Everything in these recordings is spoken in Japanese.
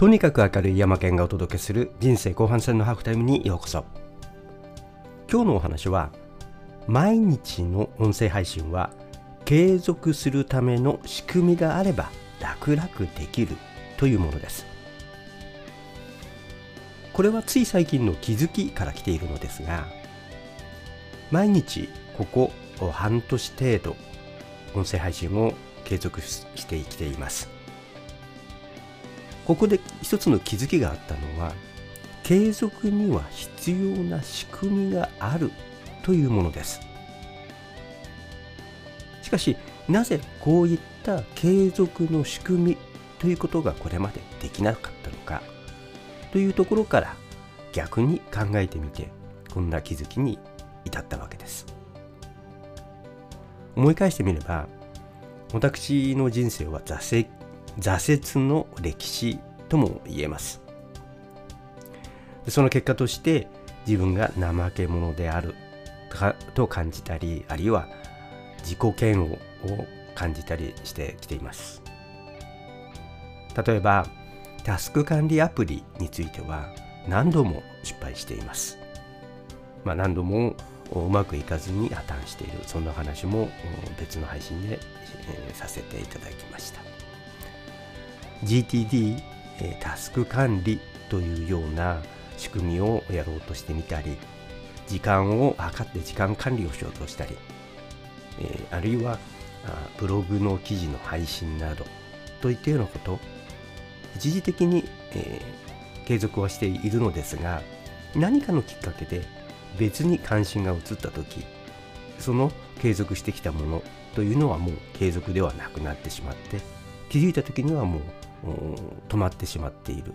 とにかく明るい山県がお届けする人生後半戦のハーフタイムにようこそ。今日のお話は毎日の音声配信は継続するための仕組みがあれば楽々できるというものです。これはつい最近の気づきから来ているのですが毎日ここ半年程度音声配信を継続してきています。ここで一つの気づきがあったのは継続には必要な仕組みがあるというものです。しかしなぜこういった継続の仕組みということがこれまでできなかったのかというところから逆に考えてみてこんな気づきに至ったわけです。思い返してみれば私の人生は挫折挫折の歴史とも言えます。その結果として自分が怠け者であると感じたりあるいは自己嫌悪を感じたりしてきています。例えばタスク管理アプリについては何度も失敗しています、まあ、何度もうまくいかずに破綻しているそんな話も別の配信で、え、させていただきました。GTD、え、タスク管理というような仕組みをやろうとしてみたり時間を測って時間管理をしようとしたり、え、あるいはブログの記事の配信などといったようなこと一時的に、え、継続はしているのですが何かのきっかけで別に関心が移った時その継続してきたものというのはもう継続ではなくなってしまって気づいた時にはもう止まってしまっている。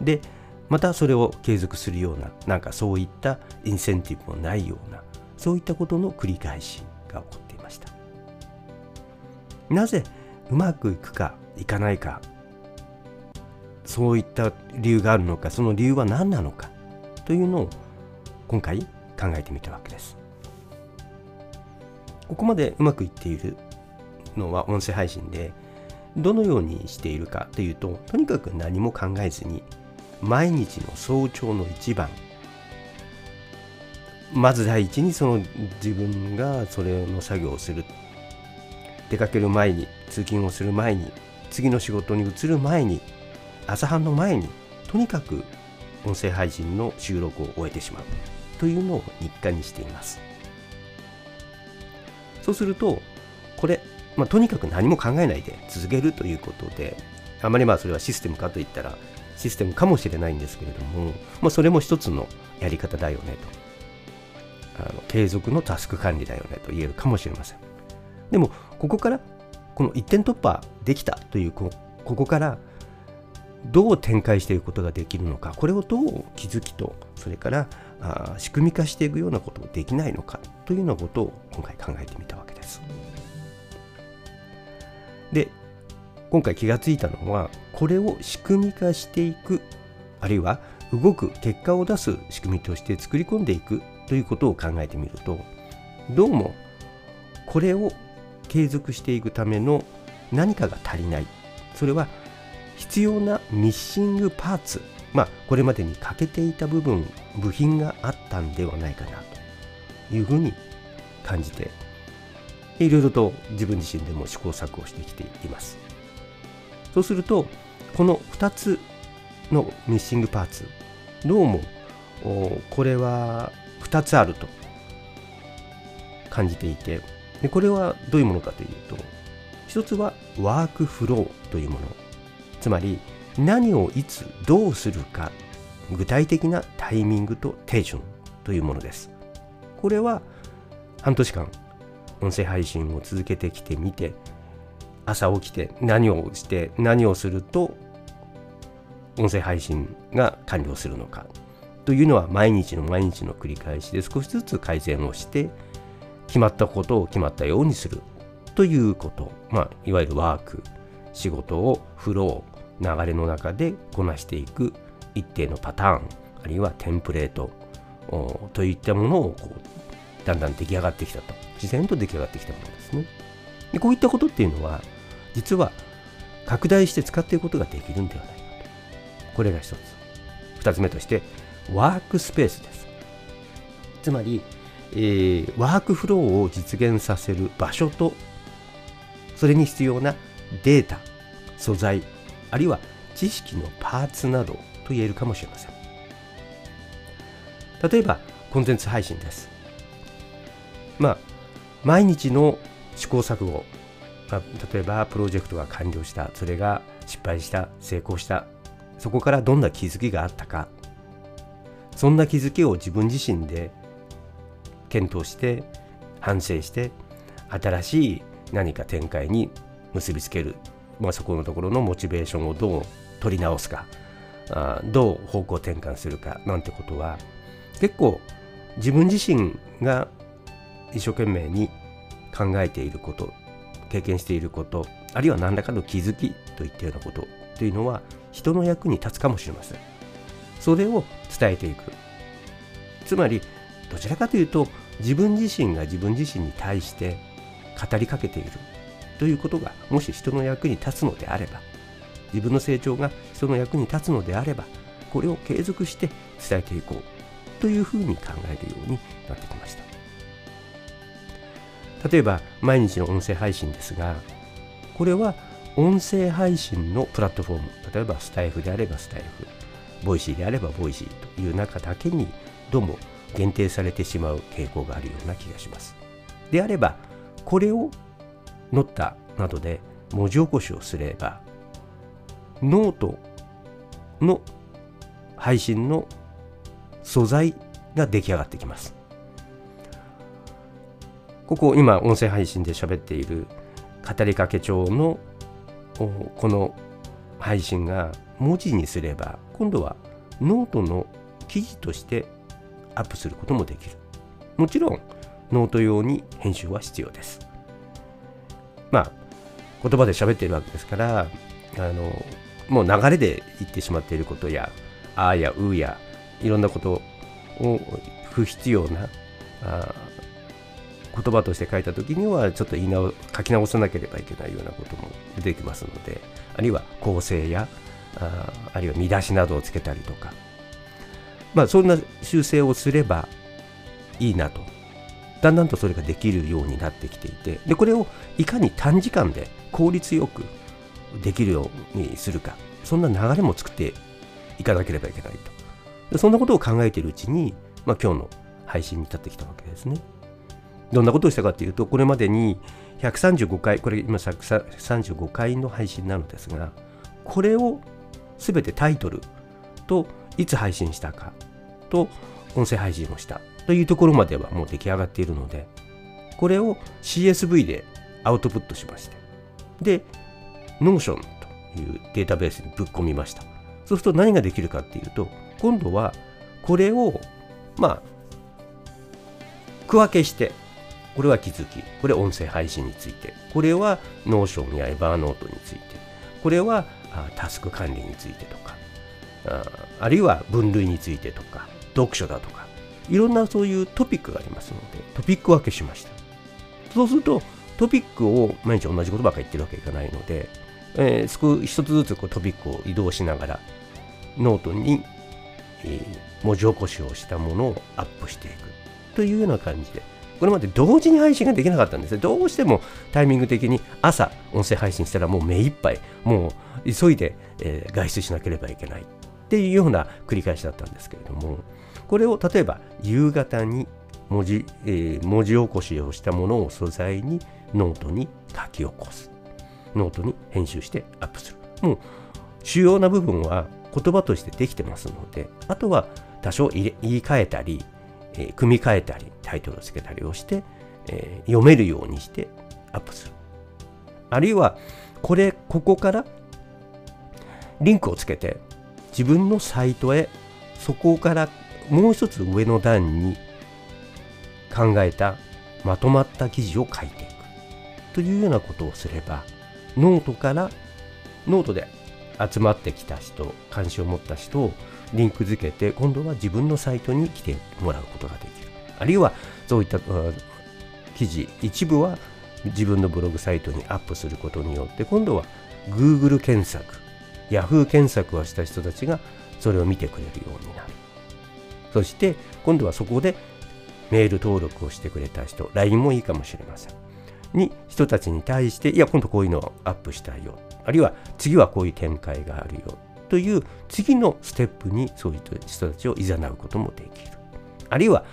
でまたそれを継続するようななんかそういったインセンティブもないようなそういったことの繰り返しが起こっていました。なぜうまくいくかいかないかそういった理由があるのかその理由は何なのかというのを今回考えてみたわけです。ここまでうまくいっているのは音声配信でどのようにしているかというととにかく何も考えずに毎日の早朝の一番まず第一にその自分がそれの作業をする。出かける前に通勤をする前に次の仕事に移る前に朝飯の前にとにかく音声配信の収録を終えてしまう。というのを日課にしています。そうするとこれ、まあ、とにかく何も考えないで続けるということであまりまあそれはシステムかといったらシステムかもしれないんですけれども、まあ、それも一つのやり方だよねとあの継続のタスク管理だよねと言えるかもしれませんでもここからこの一点突破できたというこここからどう展開していくことができるのかこれをどう気づきとそれからあ仕組み化していくようなことができないのかというようなことを今回考えてみたわけです。で今回気がついたのはこれを仕組み化していくあるいは動く結果を出す仕組みとして作り込んでいくということを考えてみるとどうもこれを継続していくための何かが足りない。それは必要なミッシングパーツ。まあこれまでに欠けていた部分部品があったんではないかなというふうに感じていろいろと自分自身でも試行錯誤してきています。そうするとこの2つのミッシングパーツどうもこれは2つあると感じていてでこれはどういうものかというと一つはワークフローというもの。つまり何をいつどうするか具体的なタイミングとテンションというものです。これは半年間音声配信を続けてきてみて朝起きて何をして何をすると音声配信が完了するのかというのは毎日の毎日の繰り返しで少しずつ改善をして決まったことを決まったようにするということ、まあ、いわゆるワーク仕事をフロー流れの中でこなしていく一定のパターンあるいはテンプレートといったものをこうだんだん出来上がってきたと。自然と出来上がってきたものですね。でこういったことっていうのは実は拡大して使っていくことができるんではないかと。これが一つ。二つ目としてワークスペースです。つまり、えー、ワークフローを実現させる場所とそれに必要なデータ素材あるいは知識のパーツなどと言えるかもしれません。例えばコンテンツ配信です。まあ毎日の試行錯誤、まあ、例えばプロジェクトが完了したそれが失敗した成功したそこからどんな気づきがあったか。そんな気づきを自分自身で検討して反省して新しい何か展開に結びつける、まあ、そこのところのモチベーションをどう取り直すか。あどう方向転換するかなんてことは結構自分自身が一生懸命に考えていること経験していることあるいは何らかの気づきといったようなことというのは人の役に立つかもしれません。それを伝えていく。つまりどちらかというと自分自身が自分自身に対して語りかけている。ということがもし人の役に立つのであれば自分の成長が人の役に立つのであればこれを継続して伝えていこう。というふうに考えるようになってきました。例えば毎日の音声配信ですがこれは音声配信のプラットフォーム例えばスタイフであればスタイフVoicy であれば Voicy という中だけにどうも限定されてしまう傾向があるような気がします。であればこれを Notta などで文字起こしをすればノートの配信の素材が出来上がってきます。ここ今音声配信で喋っている語りかけ調のこの配信が文字にすれば今度はノートの記事としてアップすることもできる。もちろんノート用に編集は必要です。まあ言葉で喋っているわけですからあのもう流れで言ってしまっていることやあーやうやいろんなことを不必要なあ言葉として書いた時にはちょっと言い直書き直さなければいけないようなことも出てきますのであるいは構成やああるいは見出しなどをつけたりとか。まあそんな修正をすればいいなと。だんだんとそれができるようになってきていてでこれをいかに短時間で効率よくできるようにするか。そんな流れも作っていかなければいけないと。でそんなことを考えているうちに、まあ、今日の配信に立ってきたわけですね。どんなことをしたかというと、これまでに135回、これ今135回の配信なのですが、これをすべてタイトルといつ配信したかと音声配信をしたというところまではもう出来上がっているので、これを CSV でアウトプットしまして、で、Notion というデータベースにぶっ込みました。そうすると何ができるかっていうと、今度はこれを、まあ、区分けしてこれは気づき、これ音声配信について、これは Notion や Evernote について、これはタスク管理についてとかあ、あるいは分類についてとか、読書だとか、いろんなそういうトピックがありますので、トピック分けしました。そうすると、トピックを毎日同じことばかり言ってるわけいかないので、えー、一つずつこうトピックを移動しながら、ノートに、えー、文字起こしをしたものをアップしていくというような感じで、これまで同時に配信ができなかったんです。どうしてもタイミング的に朝音声配信したらもう目いっぱい、もう急いで、えー、外出しなければいけないっていうような繰り返しだったんですけれども、これを例えば夕方に文字,、えー、文字起こしをしたものを素材にノートに書き起こす。ノートに編集してアップする。もう主要な部分は言葉としてできてますので、あとは多少言い換えたり、え、組み替えたり、タイトルをつけたりをして、え、読めるようにしてアップする。あるいは、これ、ここからリンクをつけて、自分のサイトへ、そこからもう一つ上の段に考えたまとまった記事を書いていくというようなことをすれば、ノートから、ノートで集まってきた人、関心を持った人をリンク付けて、今度は自分のサイトに来てもらうことができる。あるいは、そういった記事、一部は自分のブログサイトにアップすることによって、今度は Google 検索 Yahoo 検索をした人たちがそれを見てくれるようになる。そして今度はそこでメール登録をしてくれた人 LINE もいいかもしれません。に人たちに対していや今度こういうのをアップしたいよ。あるいは次はこういう展開があるよ。という次のステップにそういう人たちを誘うこともできる。あるいは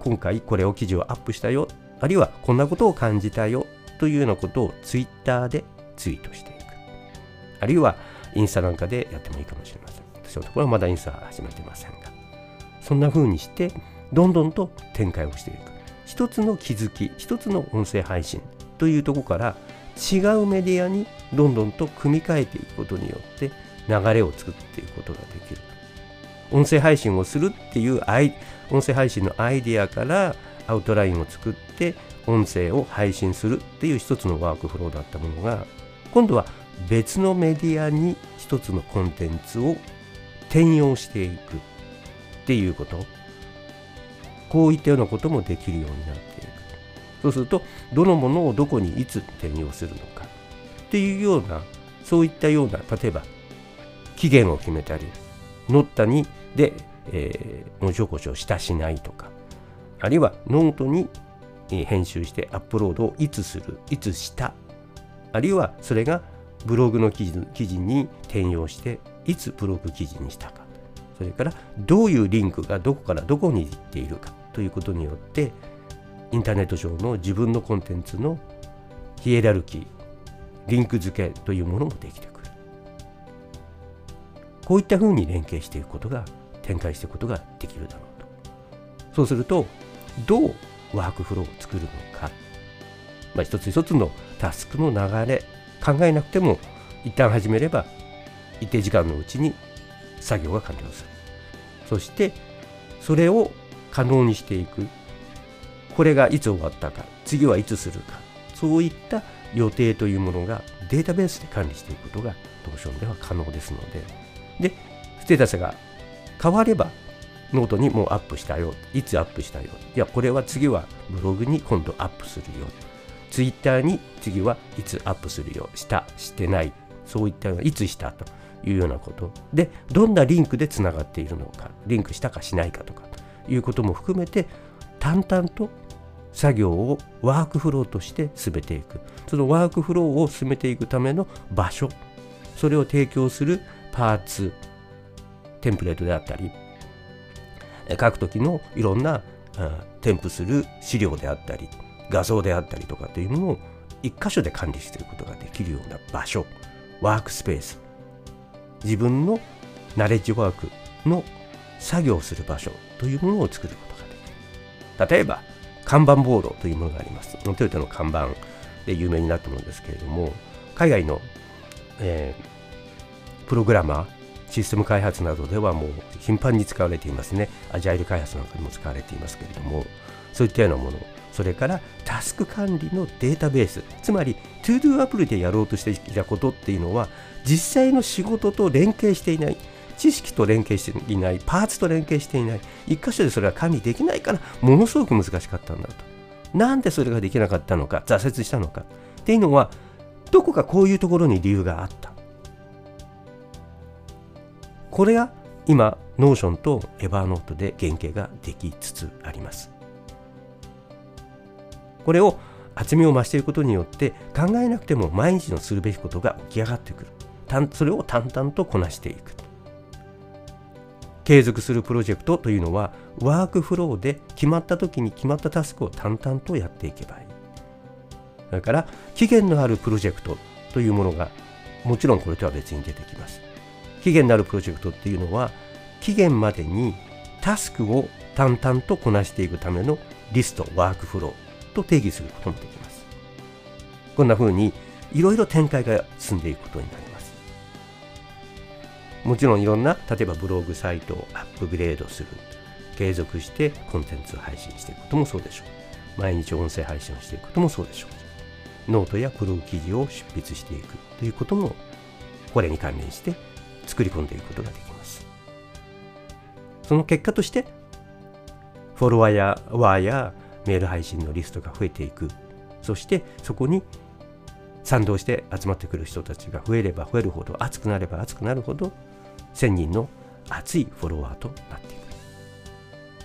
今回これを記事をアップしたよ。あるいはこんなことを感じたよ。というようなことをツイッターでツイートしていくあるいはインスタなんかでやってもいいかもしれません私のところはまだインスタ始めてませんが。そんな風にしてどんどんと展開をしていく。一つの気づき一つの音声配信というとこから違うメディアにどんどんと組み替えていくことによって流れを作っていくことができる。音声配信をするっていう音声配信のアイディアからアウトラインを作って音声を配信するっていう一つのワークフローだったものが今度は別のメディアに一つのコンテンツを転用していくっていうこと。こういったようなこともできるようになっていく。そうするとどのものをどこにいつ転用するのかっていうようなそういったような例えば期限を決めたりノッタにで、えー、文章起こしたしないとかあるいはノートに編集してアップロードをいつするいつしたあるいはそれがブログの記事記事に転用していつブログ記事にしたか。それからどういうリンクがどこからどこに行っているかということによってインターネット上の自分のコンテンツのヒエラルキーリンク付けというものもできてくる。こういったふうに連携していくことが展開していくことができるだろうと。そうするとどうワークフローを作るのか、まあ、一つ一つのタスクの流れ考えなくても一旦始めれば一定時間のうちに作業が完了する。そしてそれを可能にしていく。これがいつ終わったか次はいつするか。そういった予定というものがデータベースで管理していくことがトーションでは可能ですのででステータスが変わればノートにもうアップしたよ。いつアップしたよ。いやこれは次はブログに今度アップするよ。ツイッターに次はいつアップするよ。したしてない。そういったようないつしたというようなこと。でどんなリンクでつながっているのか。リンクしたかしないかとか。いうことも含めて淡々と作業をワークフローとして進めていく。そのワークフローを進めていくための場所。それを提供するパーツテンプレートであったり書く時のいろんな添付する資料であったり画像であったりとかというものを一箇所で管理していることができるような場所ワークスペース。自分のナレッジワークの作業する場所というものを作ることができる。例えば看板ボードというものがあります。トヨタの看板で有名になったものですけれども海外の、えー、プログラマーシステム開発などではもう頻繁に使われていますね。アジャイル開発なんかにも使われていますけれども。そういったようなもの。それからタスク管理のデータベース。つまり ToDo アプリでやろうとしていたことっていうのは実際の仕事と連携していない。知識と連携していない。パーツと連携していない。一箇所でそれは管理できないからものすごく難しかったんだと。なんでそれができなかったのか挫折したのか。っていうのはどこかこういうところに理由があった。これが今ノーションとエバーノートで原型ができつつあります。これを厚みを増していくことによって考えなくても毎日のするべきことが起き上がってくる。それを淡々とこなしていく。継続するプロジェクトというのはワークフローで決まった時に決まったタスクを淡々とやっていけばいい。それから期限のあるプロジェクトというものがもちろんこれとは別に出てきます。期限のあるプロジェクトっていうのは期限までにタスクを淡々とこなしていくためのリストワークフローと定義することもできます。こんな風にいろいろ展開が進んでいくことになります。もちろんいろんな例えばブログサイトをアップグレードする継続してコンテンツを配信していくこともそうでしょう毎日音声配信をしていくこともそうでしょうノートやブログ記事を執筆していくということもこれに関連して作り込んでいくことができます。その結果としてフォロワーやワーやメール配信のリストが増えていく。そしてそこに賛同して集まってくる人たちが増えれば増えるほど熱くなれば熱くなるほど1000人の熱いフォロワーとなっていく。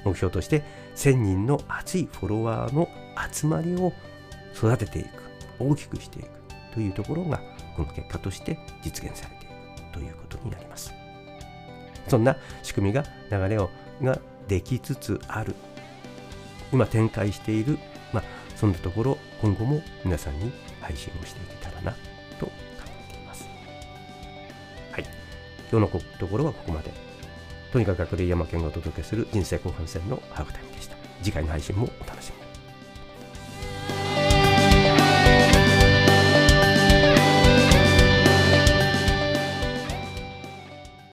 目標として1000人の熱いフォロワーの集まりを育てていく。大きくしていく。というところがこの結果として実現されていくということになります。そんな仕組みが流れをができつつある。今展開している、まあ、そんなところ今後も皆さんに配信をしていけたらなと考えています。はい。今日のところはここまで。とにかく明るい山県がお届けする人生後半戦のハーフタイムでした。次回の配信もお楽しみに。